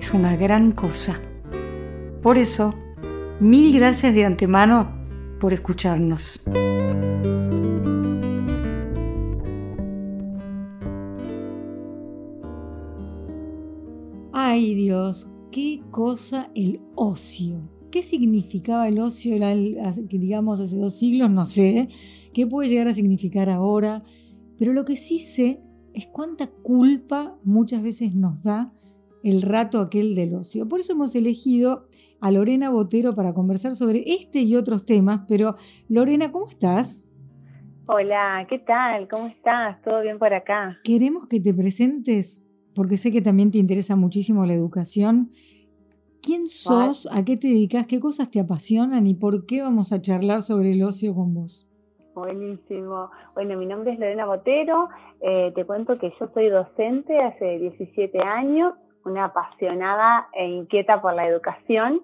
es una gran cosa. Por eso, mil gracias de antemano por escucharnos. Ay Dios, qué cosa el ocio. ¿Qué significaba el ocio, digamos, hace dos siglos? No sé. ¿Qué puede llegar a significar ahora? Pero lo que sí sé es cuánta culpa muchas veces nos da el rato aquel del ocio. Por eso hemos elegido a Lorena Botero para conversar sobre este y otros temas. Pero Lorena, ¿cómo estás? Hola, ¿qué tal? ¿Cómo estás? ¿Todo bien por acá? Queremos que te presentes, porque sé que también te interesa muchísimo la educación. ¿Quién sos? ¿A qué te dedicas? ¿Qué cosas te apasionan? ¿Y por qué vamos a charlar sobre el ocio con vos? Buenísimo. Bueno, mi nombre es Lorena Botero. Eh, te cuento que yo soy docente hace 17 años una apasionada e inquieta por la educación.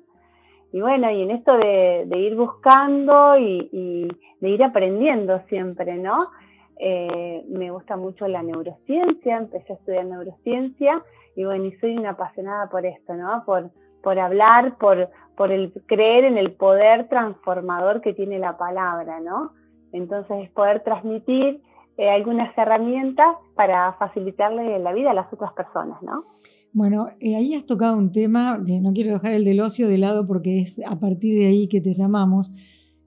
Y bueno, y en esto de, ir buscando y, de ir aprendiendo siempre, ¿no? Eh, me gusta mucho la neurociencia, empecé a estudiar neurociencia y bueno, y soy una apasionada por esto, ¿no? Por, por hablar, por, por el creer en el poder transformador que tiene la palabra, ¿no? Entonces es poder transmitir eh, algunas herramientas para facilitarle la vida a las otras personas, ¿no? Bueno, eh, ahí has tocado un tema, no quiero dejar el del ocio de lado porque es a partir de ahí que te llamamos,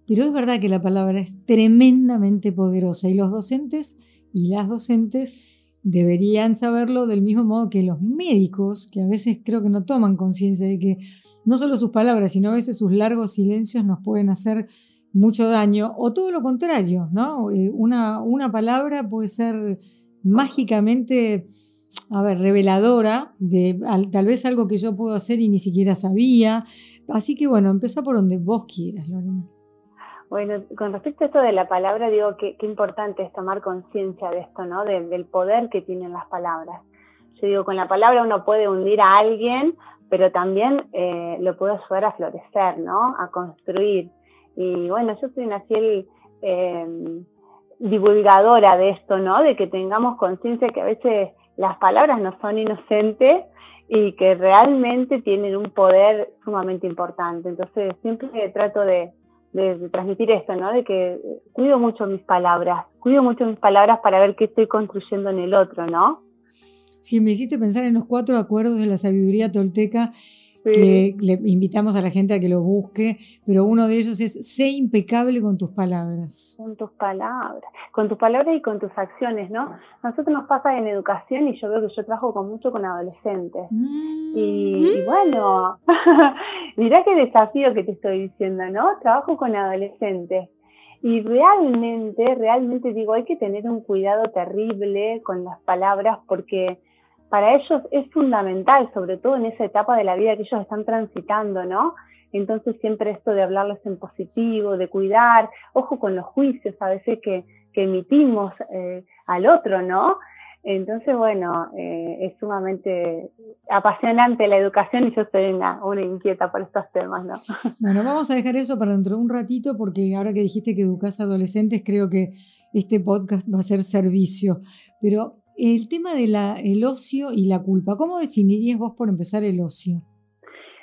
pero es verdad que la palabra es tremendamente poderosa y los docentes y las docentes deberían saberlo del mismo modo que los médicos, que a veces creo que no toman conciencia de que no solo sus palabras, sino a veces sus largos silencios nos pueden hacer mucho daño, o todo lo contrario, ¿no? Eh, una, una palabra puede ser mágicamente a ver, reveladora de tal vez algo que yo puedo hacer y ni siquiera sabía. Así que bueno, empieza por donde vos quieras, Lorena. Bueno, con respecto a esto de la palabra, digo que qué importante es tomar conciencia de esto, ¿no? del poder que tienen las palabras. Yo digo, con la palabra uno puede hundir a alguien, pero también eh, lo puede ayudar a florecer, ¿no? A construir. Y bueno, yo soy una fiel eh, divulgadora de esto, ¿no? De que tengamos conciencia que a veces las palabras no son inocentes y que realmente tienen un poder sumamente importante. Entonces siempre trato de, transmitir esto, ¿no? De que cuido mucho mis palabras, cuido mucho mis palabras para ver qué estoy construyendo en el otro, ¿no? Sí, me hiciste pensar en los cuatro acuerdos de la sabiduría tolteca le invitamos a la gente a que lo busque, pero uno de ellos es sé impecable con tus palabras. Con tus palabras, con tus palabras y con tus acciones, ¿no? Nosotros nos pasa en educación y yo veo que yo trabajo con mucho con adolescentes. Mm. Y, bueno, mirá qué desafío que te estoy diciendo, ¿no? Trabajo con adolescentes. Y realmente, realmente digo, hay que tener un cuidado terrible con las palabras porque para ellos es fundamental, sobre todo en esa etapa de la vida que ellos están transitando, ¿no? Entonces siempre esto de hablarles en positivo, de cuidar, ojo con los juicios a veces que, emitimos eh, al otro, ¿no? Entonces, bueno, eh, es sumamente apasionante la educación y yo soy una, una, inquieta por estos temas, ¿no? Bueno, vamos a dejar eso para dentro de un ratito porque ahora que dijiste que educas a adolescentes, creo que este podcast va a ser servicio. Pero el tema del el ocio y la culpa. ¿Cómo definirías vos por empezar el ocio?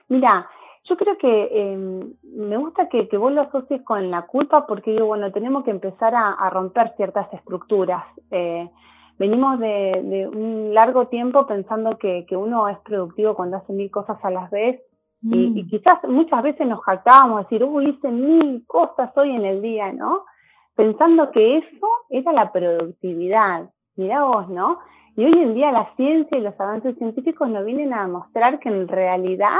Mira, yo creo que em, me gusta que, vos lo asocies con la culpa porque digo, bueno, tenemos que empezar a, romper ciertas estructuras. Eh, venimos de, un largo tiempo pensando que, uno es productivo cuando hace mil cosas a la vez y, y, mm. quizás muchas veces nos jactábamos de decir, uy, hice mil cosas hoy en el día, ¿no? Pensando que eso era la productividad. Mirá vos, ¿no? Y hoy en día la ciencia y los avances científicos nos vienen a mostrar que en realidad,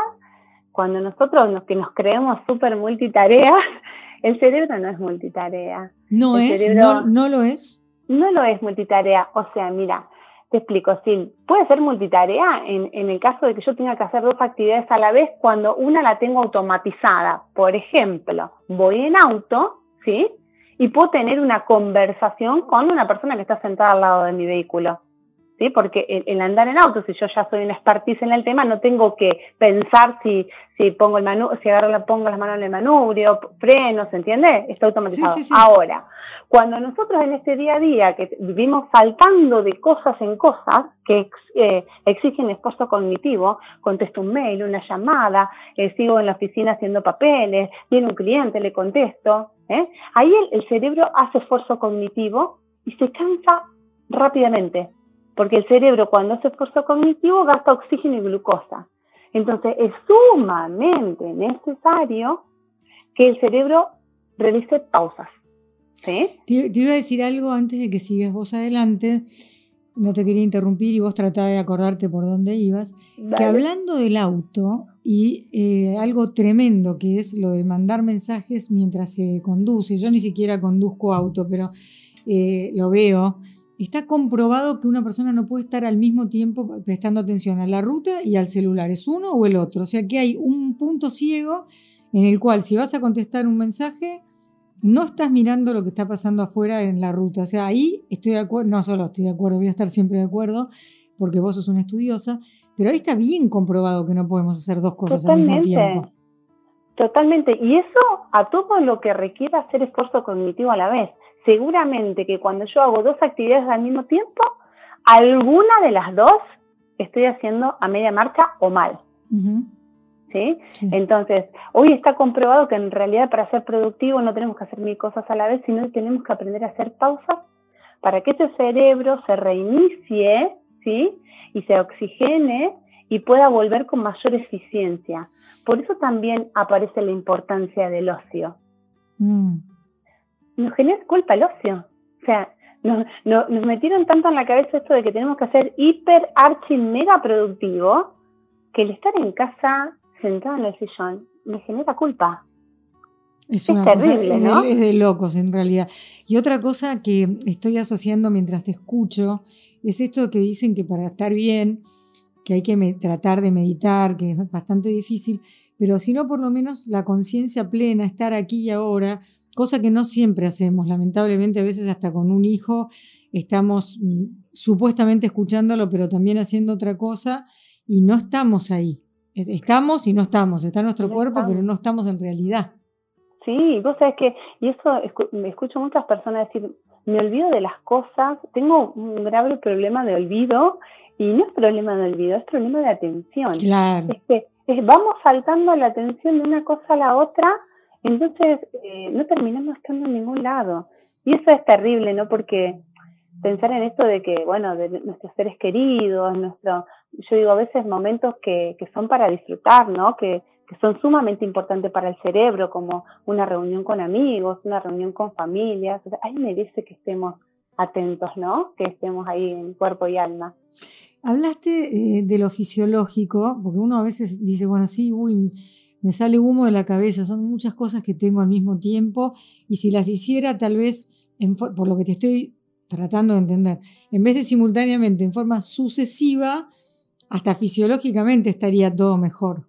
cuando nosotros nos, que nos creemos súper multitareas, el cerebro no es multitarea. ¿No es? ¿No, ¿No lo es? No lo es multitarea. O sea, mira, te explico, sí, puede ser multitarea en, en el caso de que yo tenga que hacer dos actividades a la vez cuando una la tengo automatizada. Por ejemplo, voy en auto, ¿sí? Y puedo tener una conversación con una persona que está sentada al lado de mi vehículo. ¿Sí? Porque el, andar en auto, si yo ya soy una expertise en el tema, no tengo que pensar si, si pongo el manu si agarro la, pongo las manos en el manubrio, freno, ¿se entiende? Está automatizado. Ahora, cuando nosotros en este día a día que vivimos saltando de cosas en cosas que eh, exigen esfuerzo cognitivo, contesto un mail, una llamada, eh, sigo en la oficina haciendo papeles, viene un cliente, le contesto, ¿eh? ahí el, cerebro hace esfuerzo cognitivo y se cansa rápidamente, porque el cerebro cuando hace esfuerzo cognitivo gasta oxígeno y glucosa. Entonces es sumamente necesario que el cerebro realice pausas. Te, iba a decir algo antes de que sigas vos adelante. No te quería interrumpir y vos trataba de acordarte por dónde ibas. Que hablando del auto y eh, algo tremendo que es lo de mandar mensajes mientras se conduce. Yo ni siquiera conduzco auto, pero eh, lo veo. Está comprobado que una persona no puede estar al mismo tiempo prestando atención a la ruta y al celular. Es uno o el otro. O sea que hay un punto ciego en el cual si vas a contestar un mensaje, no estás mirando lo que está pasando afuera en la ruta. O sea, ahí estoy de acuerdo, no solo estoy de acuerdo, voy a estar siempre de acuerdo, porque vos sos una estudiosa, pero ahí está bien comprobado que no podemos hacer dos cosas al mismo tiempo. Totalmente. Y eso a todo lo que requiere hacer esfuerzo cognitivo a la vez. Seguramente que cuando yo hago dos actividades al mismo tiempo, alguna de las dos estoy haciendo a media marcha o mal. ¿sí? Entonces, hoy está comprobado que en realidad para ser productivo no tenemos que hacer mil cosas a la vez, sino que tenemos que aprender a hacer pausas para que ese cerebro se reinicie, ¿sí? Y se oxigene y pueda volver con mayor eficiencia. Por eso también aparece la importancia del ocio. Mm. Nos genera culpa el ocio. O sea, nos, nos, metieron tanto en la cabeza esto de que tenemos que ser hiper, archi, mega productivo, que el estar en casa sentada en el sillón me genera culpa. Es, una terrible, ¿no? es, de, locos en realidad. Y otra cosa que estoy asociando mientras te escucho es esto que dicen que para estar bien, que hay que tratar de meditar, que es bastante difícil, pero si no por lo menos la conciencia plena, estar aquí y ahora, cosa que no siempre hacemos, lamentablemente a veces hasta con un hijo estamos mm, supuestamente escuchándolo, pero también haciendo otra cosa y no estamos ahí. Estamos y no estamos, está nuestro cuerpo, pero no estamos en realidad. Sí, vos sabés que, y eso me escucho muchas personas decir, me olvido de las cosas, tengo un grave problema de olvido, y no es problema de olvido, es problema de atención. Claro. Es que vamos saltando la atención de una cosa a la otra, entonces eh, no terminamos estando en ningún lado. Y eso es terrible, ¿no? Porque pensar en esto de que, bueno, de nuestros seres queridos, nuestro, yo digo a veces momentos que, que son para disfrutar, ¿no? Que, que son sumamente importantes para el cerebro, como una reunión con amigos, una reunión con familias. ahí merece que estemos atentos, ¿no? Que estemos ahí en cuerpo y alma. Hablaste eh, de lo fisiológico, porque uno a veces dice, bueno, sí, uy, me sale humo de la cabeza, son muchas cosas que tengo al mismo tiempo, y si las hiciera tal vez, por lo que te estoy tratando de entender, en vez de simultáneamente, en forma sucesiva, hasta fisiológicamente estaría todo mejor.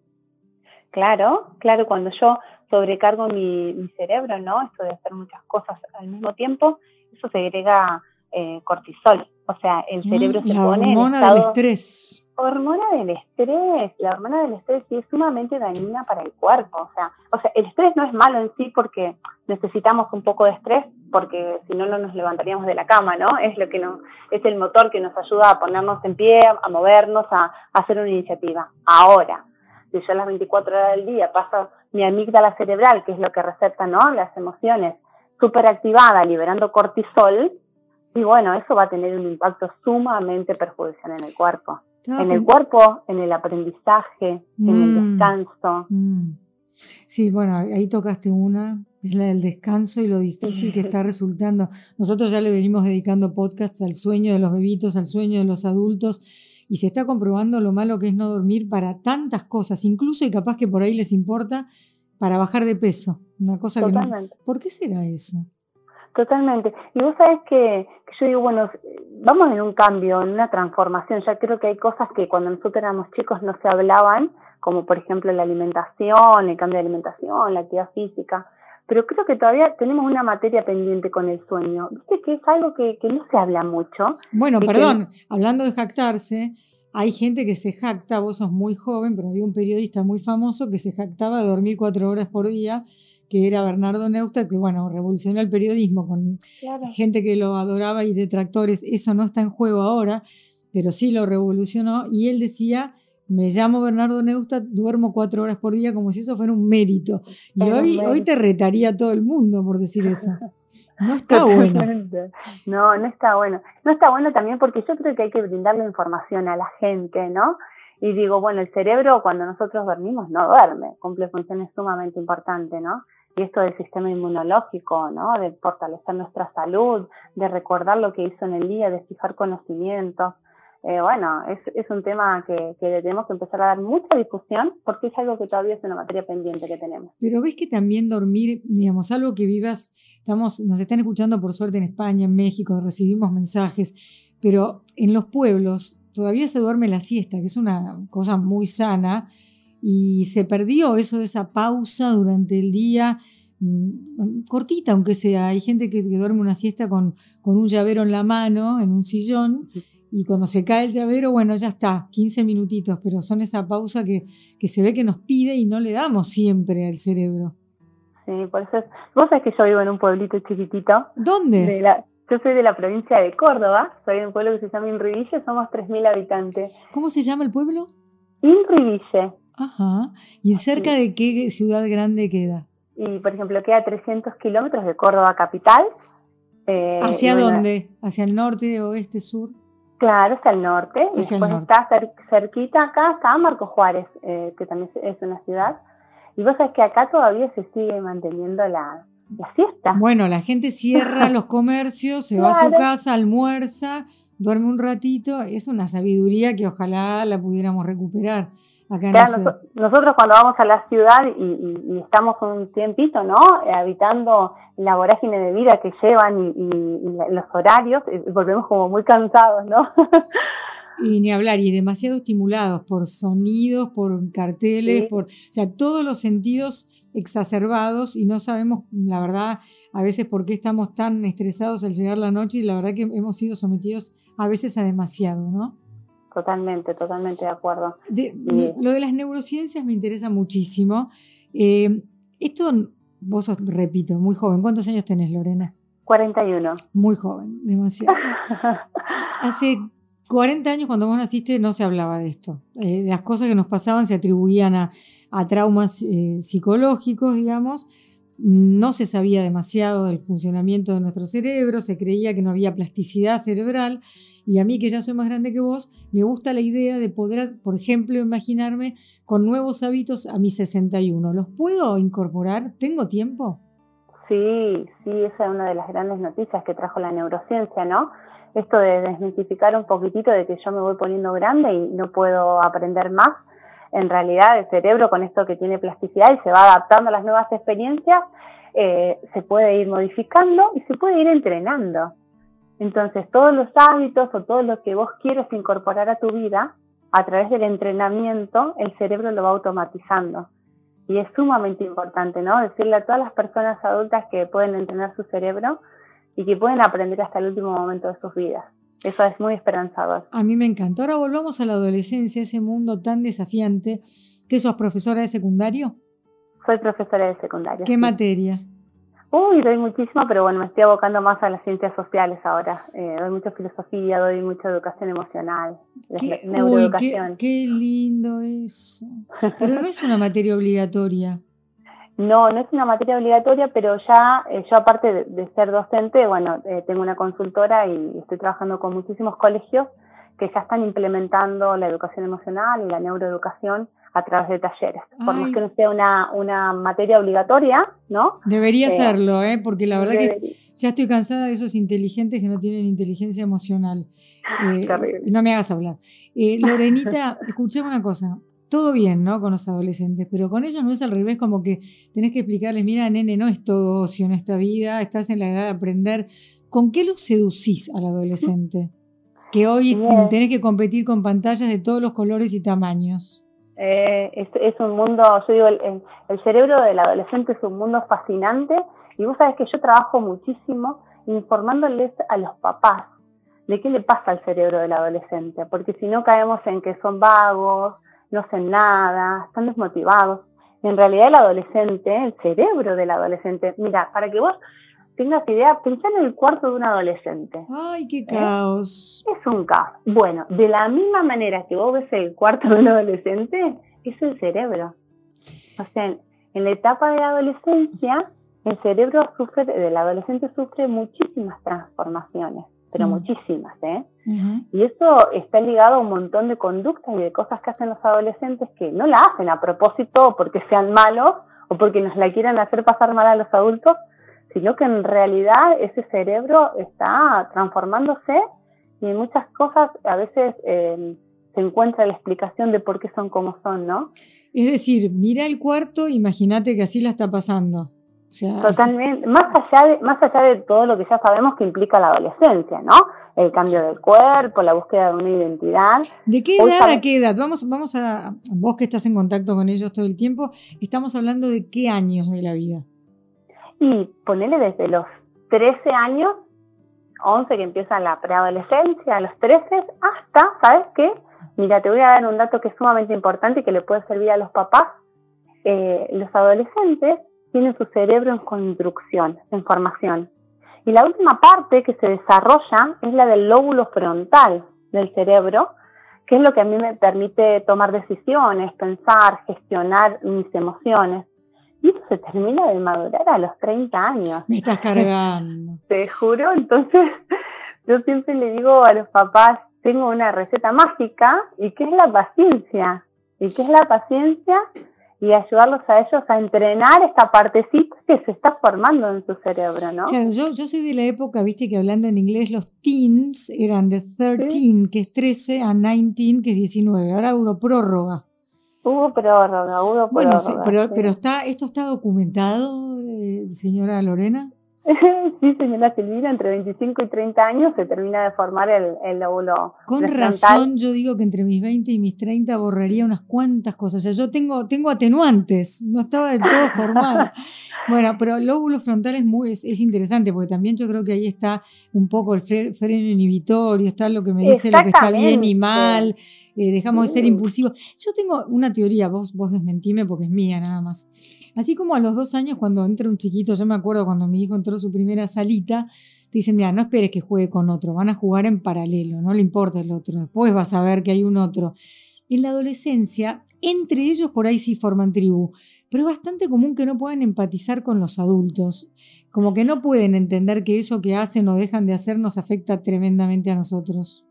Claro, claro, cuando yo sobrecargo mi, cerebro, ¿no? Esto de hacer muchas cosas al mismo tiempo, eso segrega eh, cortisol. O sea, el mm, cerebro se pone. La hormona del estrés. Hormona del estrés. La hormona del estrés sí es sumamente dañina para el cuerpo. O sea, o sea, el estrés no es malo en sí porque necesitamos un poco de estrés, porque si no, no nos levantaríamos de la cama, ¿no? Es lo que nos, es el motor que nos ayuda a ponernos en pie, a movernos, a, a hacer una iniciativa. Ahora, si yo las 24 horas del día paso mi amígdala cerebral, que es lo que receta, ¿no? Las emociones, súper activada, liberando cortisol, y bueno, eso va a tener un impacto sumamente perjudicial en el cuerpo. En el cuerpo, en el aprendizaje, en el mm. descanso. Mm. Sí, bueno, ahí tocaste una, es la del descanso y lo difícil que está resultando. Nosotros ya le venimos dedicando podcasts al sueño de los bebitos, al sueño de los adultos, y se está comprobando lo malo que es no dormir para tantas cosas, incluso y capaz que por ahí les importa para bajar de peso. Una cosa que ¿Por qué será eso? Totalmente. Y vos sabés que, yo digo, bueno, vamos en un cambio, en una transformación. Ya creo que hay cosas que cuando nosotros éramos chicos no se hablaban, como por ejemplo la alimentación, el cambio de alimentación, la actividad física. Pero creo que todavía tenemos una materia pendiente con el sueño. Viste que es algo que, no se habla mucho. Bueno, perdón, hablando de jactarse, hay gente que se jacta, vos sos muy joven, pero había un periodista muy famoso que se jactaba de dormir cuatro horas por día que era Bernardo Neustadt, que bueno, revolucionó el periodismo con gente que lo adoraba y detractores. Eso no está en juego ahora, pero sí lo revolucionó. Y él decía, me llamo Bernardo Neustadt, duermo cuatro horas por día como si eso fuera un mérito. Y hoy, hoy te retaría todo el mundo por decir eso. No está bueno. No, no está bueno. No está bueno también porque yo creo que hay que brindarle información a la gente, ¿no? Y digo, bueno, el cerebro cuando nosotros dormimos no duerme, cumple funciones sumamente importantes, ¿no? Y esto del sistema inmunológico, ¿no? De fortalecer nuestra salud, de recordar lo que hizo en el día, de fijar conocimientos. Eh, bueno, es, un tema que, que tenemos que empezar a dar mucha difusión porque es algo que todavía es una materia pendiente que tenemos. Pero ves que también dormir, digamos, algo que vivas, estamos, nos están escuchando por suerte en España, en México, recibimos mensajes, pero en los pueblos todavía se duerme la siesta, que es una cosa muy sana y se perdió eso de esa pausa durante el día, mm, cortita aunque sea. Hay gente que, duerme una siesta con, con, un llavero en la mano, en un sillón, y cuando se cae el llavero, bueno, ya está, 15 minutitos, pero son esa pausa que, que se ve que nos pide y no le damos siempre al cerebro. Sí, por eso es, vos sabés que yo vivo en un pueblito chiquitito. ¿Dónde? yo soy de la provincia de Córdoba, soy de un pueblo que se llama Inriville, somos 3.000 habitantes. ¿Cómo se llama el pueblo? Inriville. Ajá. ¿Y cerca de qué ciudad grande queda? Y, por ejemplo, queda a 300 kilómetros de Córdoba capital. Eh, ¿Hacia dónde? ¿Hacia el norte, oeste, sur? Claro, hacia el norte. y después está cerquita acá, está Marco Juárez, eh, que también es una ciudad. Y vos sabés que acá todavía se sigue manteniendo la, la siesta. Bueno, la gente cierra los comercios, se va a su casa, almuerza, duerme un ratito. Es una sabiduría que ojalá la pudiéramos recuperar nosotros cuando vamos a la ciudad y, estamos un tiempito, ¿no? Eh, habitando la vorágine de vida que llevan y, los horarios, eh, volvemos como muy cansados, ¿no? y ni hablar, y demasiado estimulados por sonidos, por carteles, por, o sea, todos los sentidos exacerbados y no sabemos, la verdad, a veces por qué estamos tan estresados al llegar la noche y la verdad que hemos sido sometidos a veces a demasiado, ¿no? Totalmente, totalmente de acuerdo. Lo de las neurociencias me interesa muchísimo. Eh, esto, vos sos, repito, muy joven. ¿Cuántos años tenés, Lorena? 41. Muy joven, demasiado. Hace 40 años cuando vos naciste no se hablaba de esto. Eh, las cosas que nos pasaban se atribuían a, traumas eh, psicológicos, digamos. No se sabía demasiado del funcionamiento de nuestro cerebro, se creía que no había plasticidad cerebral y a mí, que ya soy más grande que vos, me gusta la idea de poder, por ejemplo, imaginarme con nuevos hábitos a mis 61. ¿Los puedo incorporar? ¿Tengo tiempo? Sí, sí, esa es una de las grandes noticias que trajo la neurociencia, ¿no? Esto de desmitificar un poquitito de que yo me voy poniendo grande y no puedo aprender más. En realidad, el cerebro, con esto que tiene plasticidad y se va adaptando a las nuevas experiencias, eh, se puede ir modificando y se puede ir entrenando. Entonces, todos los hábitos o todo lo que vos quieres incorporar a tu vida, a través del entrenamiento, el cerebro lo va automatizando. Y es sumamente importante, ¿no? Decirle a todas las personas adultas que pueden entrenar su cerebro y que pueden aprender hasta el último momento de sus vidas. Eso es muy esperanzador. A mí me encantó. Ahora volvamos a la adolescencia, ese mundo tan desafiante. ¿Qué sos profesora de secundario? Soy profesora de secundario. ¿Qué materia? Uy, doy muchísimo, pero bueno, me estoy abocando más a las ciencias sociales ahora. Eh, doy mucha filosofía, doy mucha educación emocional, ¿Qué, neuroeducación. qué, lindo eso. Pero no es una materia obligatoria. No, no es una materia obligatoria, pero ya eh, yo aparte de, ser docente, bueno, eh, tengo una consultora y estoy trabajando con muchísimos colegios que ya están implementando la educación emocional y la neuroeducación a través de talleres. Por más que no sea una, una materia obligatoria, ¿no? Debería eh, serlo, ¿eh? porque la verdad que ya estoy cansada de esos inteligentes que no tienen inteligencia emocional. Eh, no me hagas hablar. Eh, Lorenita, escuchame una cosa. Todo bien, ¿no? Con los adolescentes, pero con ellos no es al revés, como que tenés que explicarles, mira, nene, no es todo ocio en esta vida, estás en la edad de aprender. ¿Con qué los seducís al adolescente? Que hoy tenés que competir con pantallas de todos los colores y tamaños. Eh, es, un mundo, yo digo, el, el, cerebro del adolescente es un mundo fascinante y vos sabés que yo trabajo muchísimo informándoles a los papás de qué le pasa al cerebro del adolescente, porque si no caemos en que son vagos, no hacen nada, están desmotivados. En realidad el adolescente, el cerebro del adolescente, mira, para que vos tengas idea, pensá en el cuarto de un adolescente. ¡Ay, qué ¿Eh? caos! Es un caos. Bueno, de la misma manera que vos ves el cuarto de un adolescente, es el cerebro. O sea, en la etapa de la adolescencia, el cerebro sufre, del adolescente sufre muchísimas transformaciones pero mm. muchísimas, ¿eh? Y eso está ligado a un montón de conductas y de cosas que hacen los adolescentes que no la hacen a propósito porque sean malos o porque nos la quieran hacer pasar mal a los adultos, sino que en realidad ese cerebro está transformándose y en muchas cosas a veces eh, se encuentra la explicación de por qué son como son, ¿no? Es decir, mira el cuarto, imagínate que así la está pasando. Totalmente, más allá, de, más allá de todo lo que ya sabemos que implica la adolescencia, ¿no? El cambio del cuerpo, la búsqueda de una identidad. ¿De qué edad a qué edad? Vamos, vamos a, vos que estás en contacto con ellos todo el tiempo, estamos hablando de qué años de la vida. Y ponele desde los 13 años, 11 que empieza la preadolescencia, a los 13, hasta, ¿sabes qué? Mira, te voy a dar un dato que es sumamente importante y que le puede servir a los papás. Eh, los adolescentes tiene su cerebro en construcción, en formación. Y la última parte que se desarrolla es la del lóbulo frontal del cerebro, que es lo que a mí me permite tomar decisiones, pensar, gestionar mis emociones. Y eso se termina de madurar a los 30 años. Me estás cargando. Te juro, entonces yo siempre le digo a los papás, tengo una receta mágica, ¿y qué es la paciencia? ¿Y qué es la paciencia? Y ayudarlos a ellos a entrenar esta partecita que se está formando en su cerebro, ¿no? Claro, yo, yo soy de la época, viste, que hablando en inglés los teens eran de 13, que es 13, a 19, que es 19. Ahora hubo prórroga. Hubo prórroga, hubo prórroga. Bueno, pero, pero está, ¿esto está documentado, eh, señora Lorena? sí, señora Silvina, entre 25 y 30 años se termina de formar el, el lóbulo. Con razón, yo digo que entre mis 20 y mis 30 borraría unas cuantas cosas. O sea, yo tengo, tengo atenuantes, no estaba del todo formada. bueno, pero el lóbulo frontal es, muy, es, interesante porque también yo creo que ahí está un poco el freno inhibitorio, está lo que me dice lo que está bien y mal. Eh, dejamos de ser impulsivos. Yo tengo una teoría, vos, vos desmentime porque es mía nada más. Así como a los dos años cuando entra un chiquito, yo me acuerdo cuando mi hijo entró su primera salita, te dicen, mira, no esperes que juegue con otro, van a jugar en paralelo, no le importa el otro, después vas a ver que hay un otro. En la adolescencia, entre ellos por ahí sí forman tribu, pero es bastante común que no puedan empatizar con los adultos, como que no pueden entender que eso que hacen o dejan de hacer nos afecta tremendamente a nosotros.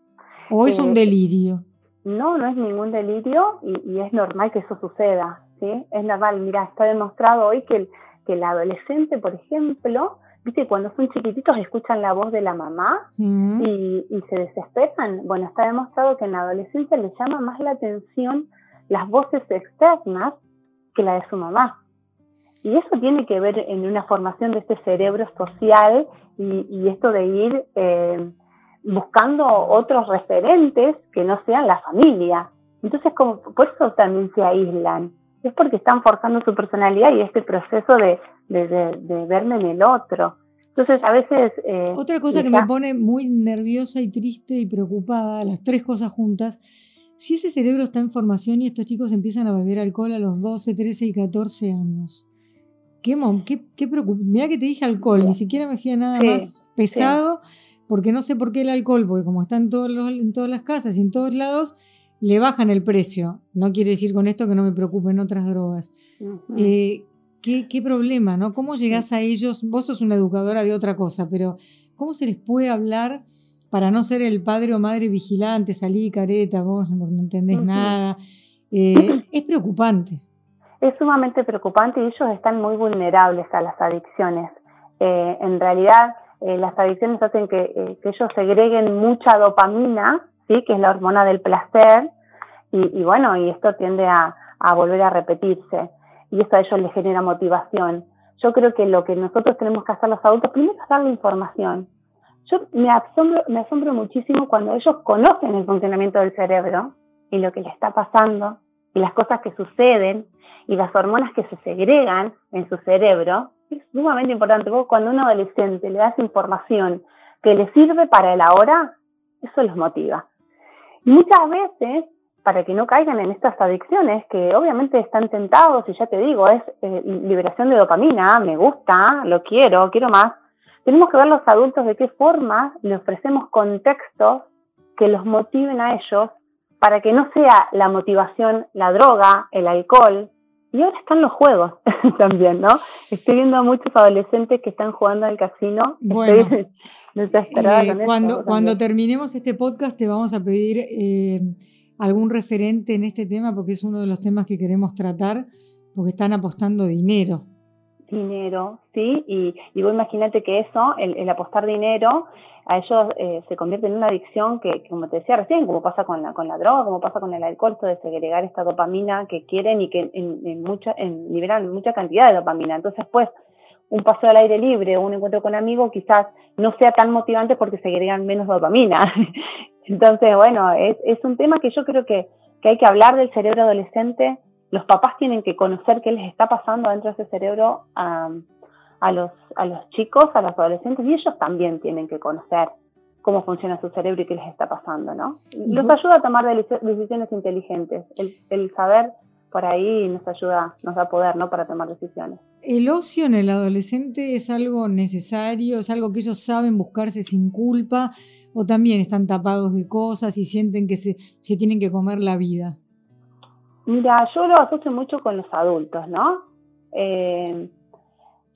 ¿O es un eh, delirio? No, no es ningún delirio y, es normal que eso suceda, ¿sí? Es normal, mira, está demostrado hoy que el, que el adolescente, por ejemplo, viste, cuando son chiquititos escuchan la voz de la mamá mm. y, y, se desesperan. Bueno, está demostrado que en la adolescencia les llama más la atención las voces externas que la de su mamá. Y eso tiene que ver en una formación de este cerebro social y, y esto de ir... Eh, buscando otros referentes que no sean la familia. Entonces, como, por eso también se aíslan. Es porque están forzando su personalidad y este proceso de, de, verme en el otro. Entonces, a veces... Eh, Otra cosa que me pone muy nerviosa y triste y preocupada, las tres cosas juntas, si ese cerebro está en formación y estos chicos empiezan a beber alcohol a los 12, 13 y 14 años. Qué, qué, qué Mira que te dije alcohol, ni siquiera me fía nada más pesado porque no sé por qué el alcohol, porque como está en, todos en todas las casas y en todos lados, le bajan el precio. No quiere decir con esto que no me preocupen otras drogas. Eh, ¿qué, problema, ¿no? ¿Cómo llegás a ellos? Vos sos una educadora de otra cosa, pero ¿cómo se les puede hablar para no ser el padre o madre vigilante, salí careta, vos no, entendés nada? Eh, es preocupante. Es sumamente preocupante y ellos están muy vulnerables a las adicciones. Eh, en realidad, eh, las adicciones hacen eh, que, ellos segreguen mucha dopamina, ¿sí? que es la hormona del placer, Y, bueno, y esto tiende a, a volver a repetirse y esto a ellos les genera motivación. Yo creo que lo que nosotros tenemos que hacer los adultos, primero es darle información. Yo me asombro, me asombro muchísimo cuando ellos conocen el funcionamiento del cerebro y lo que le está pasando y las cosas que suceden y las hormonas que se segregan en su cerebro. Es sumamente importante. cuando a un adolescente le das información que le sirve para el ahora, eso los motiva. Y muchas veces para que no caigan en estas adicciones que obviamente están tentados y ya te digo, es eh, liberación de dopamina, me gusta, lo quiero, quiero más. Tenemos que ver los adultos de qué forma le ofrecemos contextos que los motiven a ellos para que no sea la motivación la droga, el alcohol. Y ahora están los juegos también, ¿no? Estoy viendo a muchos adolescentes que están jugando al casino. Bueno, eh, cuando, cuando terminemos este podcast te vamos a pedir... Eh, algún referente en este tema porque es uno de los temas que queremos tratar porque están apostando dinero. Dinero, sí, y, y vos imagínate que eso, el, apostar dinero, a ellos eh, se convierte en una adicción que, como te decía recién, como pasa con la, con la droga, como pasa con el alcohol, esto de segregar esta dopamina que quieren y que en, mucha, en, liberan mucha cantidad de dopamina. Entonces, pues, un paseo al aire libre un encuentro con amigos quizás no sea tan motivante porque segregan menos dopamina. Entonces, bueno, es, es un tema que yo creo que, que hay que hablar del cerebro adolescente. Los papás tienen que conocer qué les está pasando dentro de ese cerebro a, los, a los chicos, a los adolescentes, y ellos también tienen que conocer cómo funciona su cerebro y qué les está pasando, ¿no? Los ayuda a tomar decisiones inteligentes, el, el saber por ahí nos ayuda, nos da poder, ¿no? Para tomar decisiones. ¿El ocio en el adolescente es algo necesario, es algo que ellos saben buscarse sin culpa o también están tapados de cosas y sienten que se, se tienen que comer la vida? Mira, yo lo asocio mucho con los adultos, ¿no? Eh,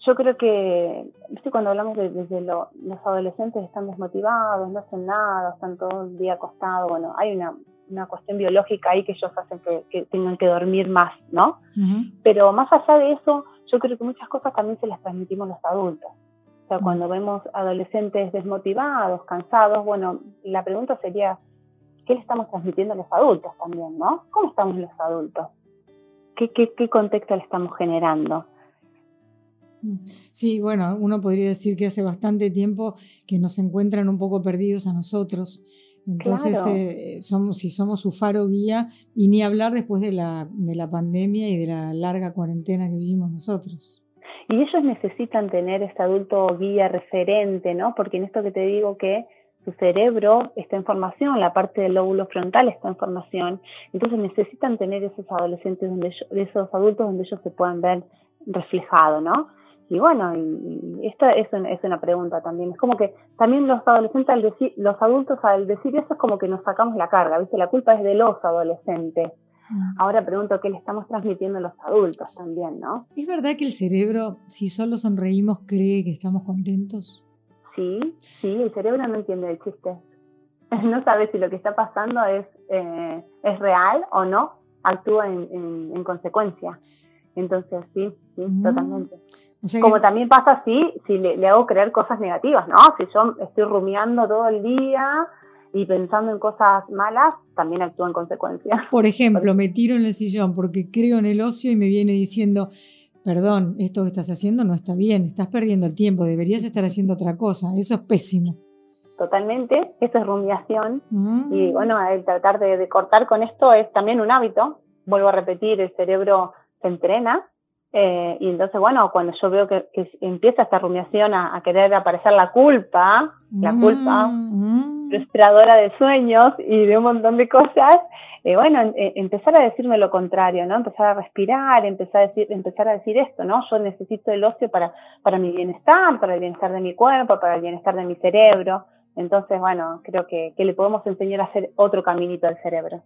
yo creo que, ¿viste? cuando hablamos de, desde los adolescentes están desmotivados, no hacen nada, están todo el día acostados, bueno, hay una, una cuestión biológica ahí que ellos hacen que, tengan que dormir más, ¿no? Pero más allá de eso, yo creo que muchas cosas también se las transmitimos los adultos sea, cuando vemos adolescentes desmotivados, cansados, bueno, la pregunta sería, ¿qué le estamos transmitiendo a los adultos también, no? ¿Cómo estamos los adultos? ¿Qué, qué, qué contexto le estamos generando? Mm. Sí, bueno, uno podría decir que hace bastante tiempo que nos encuentran un poco perdidos a nosotros. Entonces, eh, somos, si somos su faro guía, y ni hablar después de la, de la pandemia y de la larga cuarentena que vivimos nosotros. Y ellos necesitan tener este adulto guía referente, ¿no? Porque en esto que te digo que su cerebro está en formación, la parte del lóbulo frontal está en formación, entonces necesitan tener esos adolescentes, donde esos adultos donde ellos se puedan ver reflejados, ¿no? Y bueno, y, esto es, es, una pregunta también. Es como que también los adolescentes, al decir, los adultos al decir eso es como que nos sacamos la carga, ¿viste? La culpa es de los adolescentes. Ahora pregunto qué le estamos transmitiendo a los adultos también, ¿no? ¿Es verdad que el cerebro, si solo sonreímos, cree que estamos contentos? Sí, sí, el cerebro no entiende el chiste. No sabe si lo que está pasando es, eh, es real o no, actúa en, en, consecuencia. Entonces, sí, sí, mm. totalmente. Como también pasa si, si le, le, hago creer cosas negativas, ¿no? Si yo estoy rumiando todo el día y pensando en cosas malas, también actúa en consecuencia. Por ejemplo, me tiro en el sillón porque creo en el ocio y me viene diciendo, perdón, esto que estás haciendo no está bien, estás perdiendo el tiempo, deberías estar haciendo otra cosa, eso es pésimo. Totalmente, eso es rumiación mm. y bueno, el tratar de, cortar con esto es también un hábito, vuelvo a repetir, el cerebro se entrena eh, y entonces, bueno, cuando yo veo que, empieza esta rumiación a, querer aparecer la culpa, la culpa, mm, frustradora de sueños y de un montón de cosas, eh, bueno, eh, empezar a decirme lo contrario, ¿no? Empezar a respirar, empezar a decir, empezar a decir esto, ¿no? Yo necesito el ocio para, para mi bienestar, para el bienestar de mi cuerpo, para el bienestar de mi cerebro. Entonces, bueno, creo que, que le podemos enseñar a hacer otro caminito al cerebro.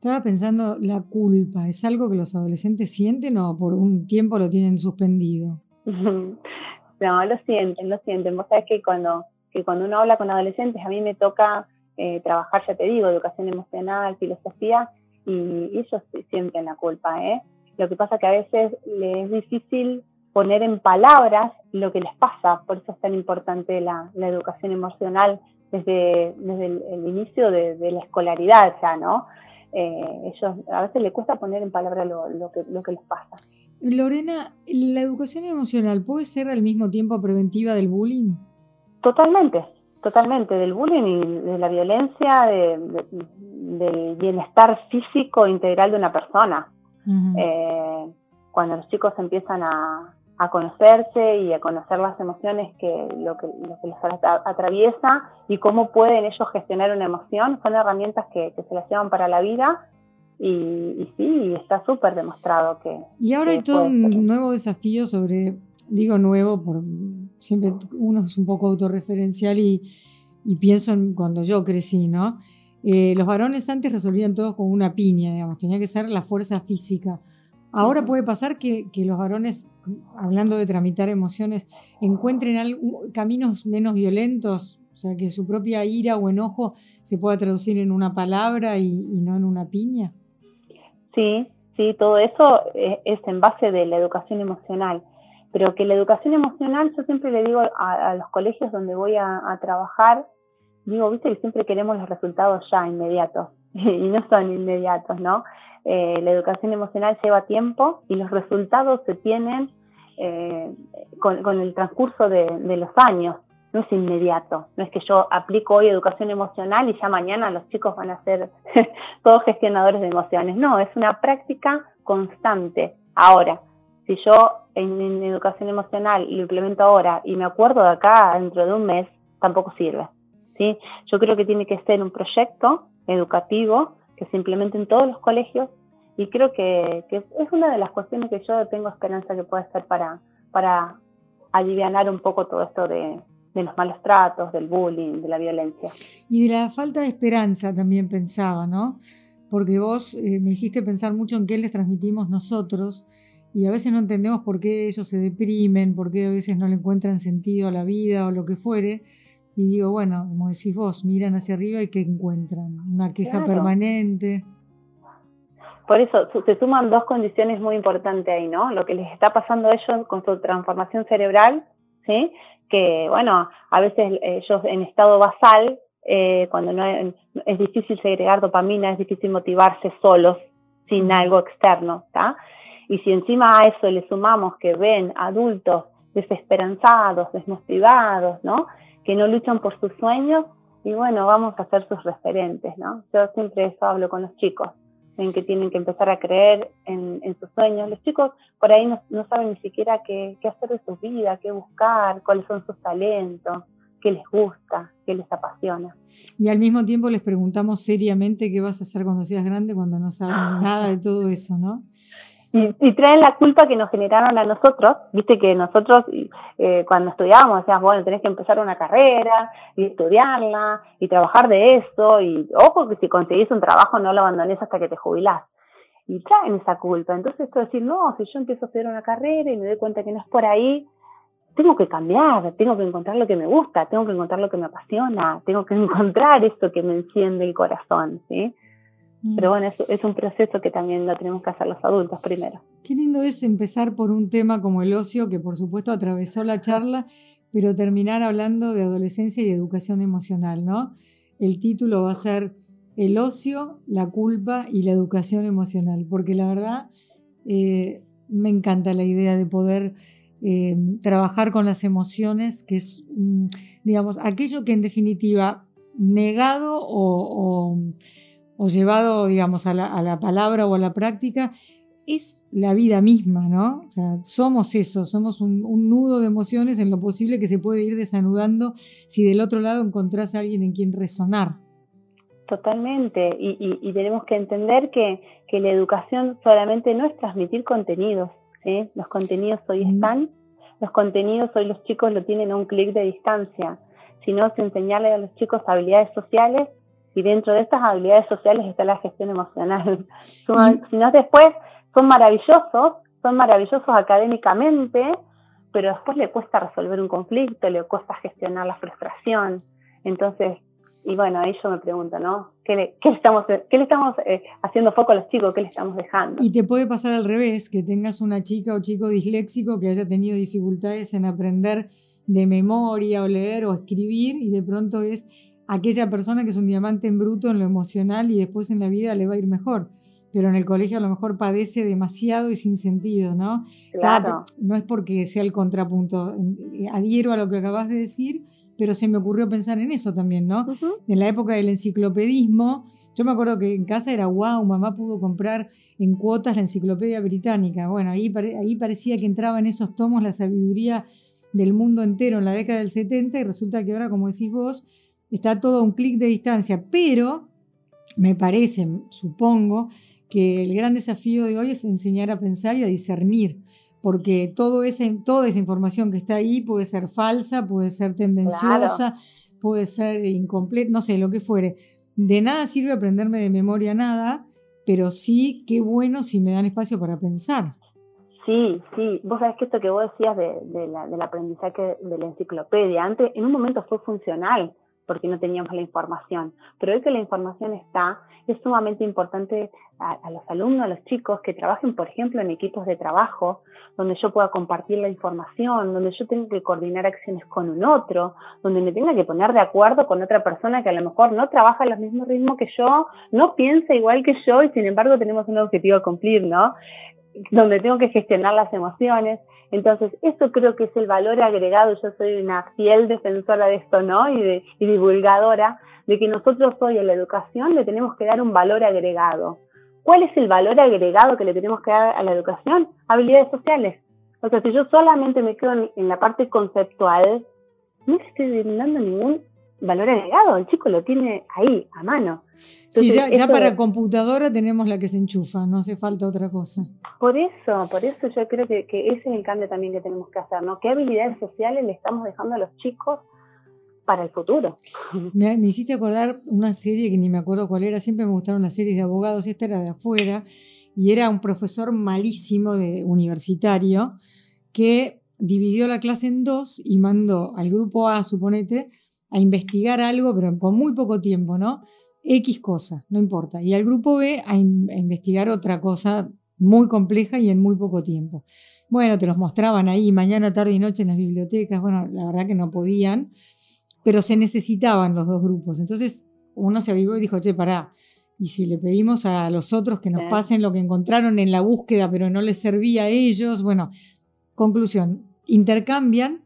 Estaba pensando, la culpa, ¿es algo que los adolescentes sienten o por un tiempo lo tienen suspendido? no, lo sienten, lo sienten. Vos sabés que cuando que cuando uno habla con adolescentes, a mí me toca eh, trabajar, ya te digo, educación emocional, filosofía, y ellos sienten la culpa. ¿eh? Lo que pasa que a veces les es difícil poner en palabras lo que les pasa, por eso es tan importante la, educación emocional desde, desde el, inicio de, la escolaridad ya, ¿no? Eh, ellos a veces les cuesta poner en palabra lo, lo, que, lo que les pasa. Lorena, ¿la educación emocional puede ser al mismo tiempo preventiva del bullying? Totalmente, totalmente, del bullying y de la violencia, del bienestar físico integral de una persona. eh, cuando los chicos empiezan a, a, conocerse y a conocer las emociones que lo que, lo que les atraviesa y cómo pueden ellos gestionar una emoción, son herramientas que, que se las llevan para la vida y, y, sí, está súper demostrado que... Y ahora hay todo un nuevo desafío sobre, digo nuevo, por siempre uno es un poco autorreferencial y, y pienso en cuando yo crecí, ¿no? Eh, los varones antes resolvían todos con una piña, digamos, tenía que ser la fuerza física. Ahora puede pasar que, que los varones, hablando de tramitar emociones, encuentren caminos menos violentos, o sea, que su propia ira o enojo se pueda traducir en una palabra y, y no en una piña. Sí, sí, todo eso es, es en base de la educación emocional pero que la educación emocional, yo siempre le digo a, a los colegios donde voy a, a, trabajar, digo, viste que siempre queremos los resultados ya inmediatos, y no son inmediatos, ¿no? Eh, la educación emocional lleva tiempo y los resultados se tienen eh, con, el transcurso de, de, los años, no es inmediato, no es que yo aplico hoy educación emocional y ya mañana los chicos van a ser todos gestionadores de emociones, no, es una práctica constante. Ahora, si yo en, en, educación emocional lo implemento ahora y me acuerdo de acá dentro de un mes, tampoco sirve. ¿sí? Yo creo que tiene que ser un proyecto educativo que se implemente en todos los colegios y creo que, que es una de las cuestiones que yo tengo esperanza que puede ser para, para aliviar un poco todo esto de, de los malos tratos, del bullying, de la violencia. Y de la falta de esperanza también pensaba, ¿no? Porque vos eh, me hiciste pensar mucho en qué les transmitimos nosotros y a veces no entendemos por qué ellos se deprimen, por qué a veces no le encuentran sentido a la vida o lo que fuere. Y digo, bueno, como decís vos, miran hacia arriba y ¿qué encuentran? Una queja claro. permanente. Por eso se suman dos condiciones muy importantes ahí, ¿no? Lo que les está pasando a ellos con su transformación cerebral, ¿sí? Que, bueno, a veces ellos en estado basal, eh, cuando no es, es difícil segregar dopamina, es difícil motivarse solos, sin algo externo, ¿está? Y si encima a eso le sumamos que ven adultos desesperanzados, desmotivados, ¿no? Que no luchan por sus sueños, y bueno, vamos a ser sus referentes, ¿no? Yo siempre eso hablo con los chicos, en que tienen que empezar a creer en, en sus sueños. Los chicos por ahí no, no saben ni siquiera qué, qué hacer de su vida, qué buscar, cuáles son sus talentos, qué les gusta, qué les apasiona. Y al mismo tiempo les preguntamos seriamente qué vas a hacer cuando seas grande, cuando no saben nada de todo eso, ¿no? Y, traen la culpa que nos generaron a nosotros, viste que nosotros eh, cuando estudiábamos decíamos, bueno, tenés que empezar una carrera y estudiarla y trabajar de eso y ojo que si conseguís un trabajo no lo abandones hasta que te jubilás. Y traen esa culpa. Entonces de decir, no, si yo empiezo a estudiar una carrera y me doy cuenta que no es por ahí, tengo que cambiar, tengo que encontrar lo que me gusta, tengo que encontrar lo que me apasiona, tengo que encontrar esto que me enciende el corazón, ¿sí? Pero bueno, es, es, un proceso que también lo tenemos que hacer los adultos primero. Qué lindo es empezar por un tema como el ocio, que por supuesto atravesó la charla, pero terminar hablando de adolescencia y educación emocional, ¿no? El título va a ser El ocio, la culpa y la educación emocional, porque la verdad eh, me encanta la idea de poder eh, trabajar con las emociones, que es, digamos, aquello que en definitiva negado o, o o llevado, digamos, a la, a la, palabra o a la práctica, es la vida misma, ¿no? O sea, somos eso, somos un, un, nudo de emociones en lo posible que se puede ir desanudando si del otro lado encontrás a alguien en quien resonar. Totalmente, y, y, y tenemos que entender que, que, la educación solamente no es transmitir contenidos, ¿sí? los contenidos hoy mm. están, los contenidos hoy los chicos lo tienen a un clic de distancia, sino es enseñarle a los chicos habilidades sociales y dentro de estas habilidades sociales está la gestión emocional. si no, después son maravillosos, son maravillosos académicamente, pero después le cuesta resolver un conflicto, le cuesta gestionar la frustración. Entonces, y bueno, ahí yo me pregunto, ¿no? ¿Qué le, qué estamos, qué le estamos eh, haciendo foco a los chicos? ¿Qué le estamos dejando? Y te puede pasar al revés, que tengas una chica o chico disléxico que haya tenido dificultades en aprender de memoria o leer o escribir y de pronto es aquella persona que es un diamante en bruto en lo emocional y después en la vida le va a ir mejor. Pero en el colegio a lo mejor padece demasiado y sin sentido, ¿no? Claro. No es porque sea el contrapunto. Adhiero a lo que acabas de decir, pero se me ocurrió pensar en eso también, ¿no? En la época del enciclopedismo, yo me acuerdo que en casa era wow, mamá pudo comprar en cuotas la enciclopedia británica. Bueno, ahí, ahí parecía que entraba en esos tomos la sabiduría del mundo entero en la década del 70 y resulta que ahora, como decís vos, está todo a un clic de distancia. Pero me parece, supongo, que el gran desafío de hoy es enseñar a pensar y a discernir porque todo toda esa información que está ahí puede ser falsa, puede ser tendenciosa, puede ser incompleta, no sé, lo que fuere. De nada sirve aprenderme de memoria nada, pero sí, qué bueno si me dan espacio para pensar. Sí, sí. Vos sabés que esto que vos decías de, del aprendizaje de la enciclopedia, antes en un momento fue funcional, porque no teníamos la información. Pero hoy que la información está, es sumamente importante a, los alumnos, a los chicos que trabajen, por ejemplo, en equipos de trabajo, donde yo pueda compartir la información, donde yo tenga que coordinar acciones con un otro, donde me tenga que poner de acuerdo con otra persona que a lo mejor no trabaja al mismo ritmo que yo, no piensa igual que yo y sin embargo tenemos un objetivo a cumplir, ¿no? Donde tengo que gestionar las emociones. Entonces, eso creo que es el valor agregado. Yo soy una fiel defensora de esto, ¿no? Y, de, y divulgadora de que nosotros hoy en la educación le tenemos que dar un valor agregado. ¿Cuál es el valor agregado que le tenemos que dar a la educación? Habilidades sociales. O sea, si yo solamente me quedo en, la parte conceptual, no estoy dando ningún valor agregado. El chico lo tiene ahí, a mano. sí, ya, para computadora tenemos la que se enchufa, no hace falta otra cosa. Por eso, por eso yo creo que, que ese es el cambio también que tenemos que hacer, ¿no? ¿Qué habilidades sociales le estamos dejando a los chicos para el futuro. Me, hiciste acordar una serie que ni me acuerdo cuál era, siempre me gustaron las series de abogados, esta era de afuera, y era un profesor malísimo de universitario que dividió la clase en dos y mandó al grupo A, suponete, a investigar algo, pero con muy poco tiempo, ¿no? X cosa, no importa. Y al grupo B a, a investigar otra cosa muy compleja y en muy poco tiempo. Bueno, te los mostraban ahí mañana, tarde y noche en las bibliotecas. Bueno, la verdad que no podían pero se necesitaban los dos grupos. Entonces uno se avivó y dijo, che, pará, y si le pedimos a los otros que nos pasen lo que encontraron en la búsqueda, pero no les servía a ellos, bueno, conclusión, intercambian,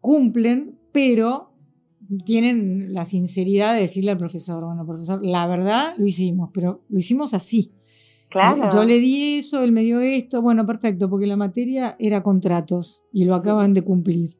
cumplen, pero tienen la sinceridad de decirle al profesor, bueno, profesor, la verdad lo hicimos, pero lo hicimos así. Claro. Yo le di eso, él me dio esto, bueno, perfecto, porque la materia era contratos y lo acaban de cumplir.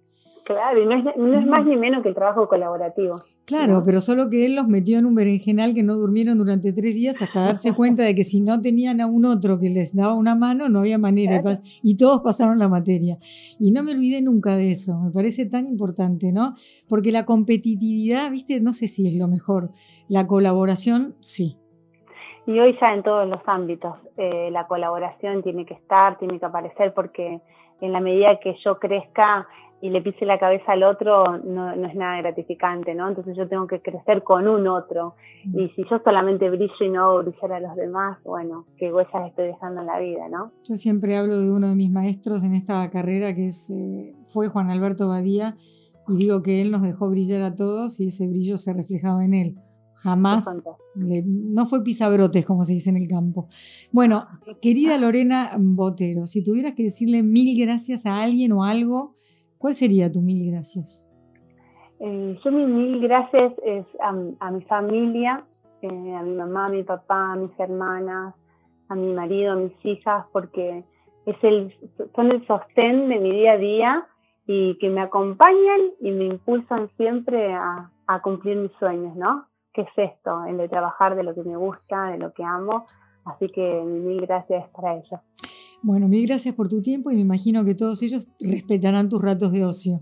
Claro, y no es, más ni menos que el trabajo colaborativo. Claro, pero solo que él los metió en un berenjenal que no durmieron durante tres días hasta darse cuenta de que si no tenían a un otro que les daba una mano, no había manera. Y todos pasaron la materia. Y no me olvidé nunca de eso, me parece tan importante, ¿no? Porque la competitividad, viste, no sé si es lo mejor. La colaboración, sí. Y hoy ya en todos los ámbitos eh, la colaboración tiene que estar, tiene que aparecer, porque en la medida que yo crezca, y le pise la cabeza al otro no, no, es nada gratificante, ¿no? Entonces yo tengo que crecer con un otro. Mm. Y si yo solamente brillo y no hago brillar a los demás, bueno, qué huellas estoy dejando en la vida, ¿no? Yo siempre hablo de uno de mis maestros en esta carrera, que es, eh, fue Juan Alberto Badía, y digo que él nos dejó brillar a todos y ese brillo se reflejaba en él. Jamás, no fue pisabrotes, como se dice en el campo. Bueno, querida Lorena Botero, si tuvieras que decirle mil gracias a alguien o algo, ¿Cuál sería tu mil gracias? Eh, yo mi mil gracias es a, mi familia, eh, a mi mamá, a mi papá, a mis hermanas, a mi marido, a mis hijas, porque es el, son el sostén de mi día a día y que me acompañan y me impulsan siempre a, a cumplir mis sueños, ¿no? ¿Qué es esto? El de trabajar de lo que me gusta, de lo que amo. Así que mi mil gracias para ellos. Bueno, mil gracias por tu tiempo y me imagino que todos ellos respetarán tus ratos de ocio.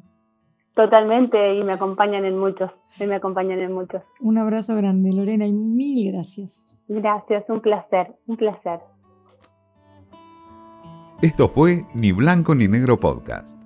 Totalmente, y me acompañan en muchos, y me acompañan en muchos. Un abrazo grande, Lorena, y mil gracias. Gracias, un placer, un placer. Esto fue Ni Blanco ni Negro Podcast.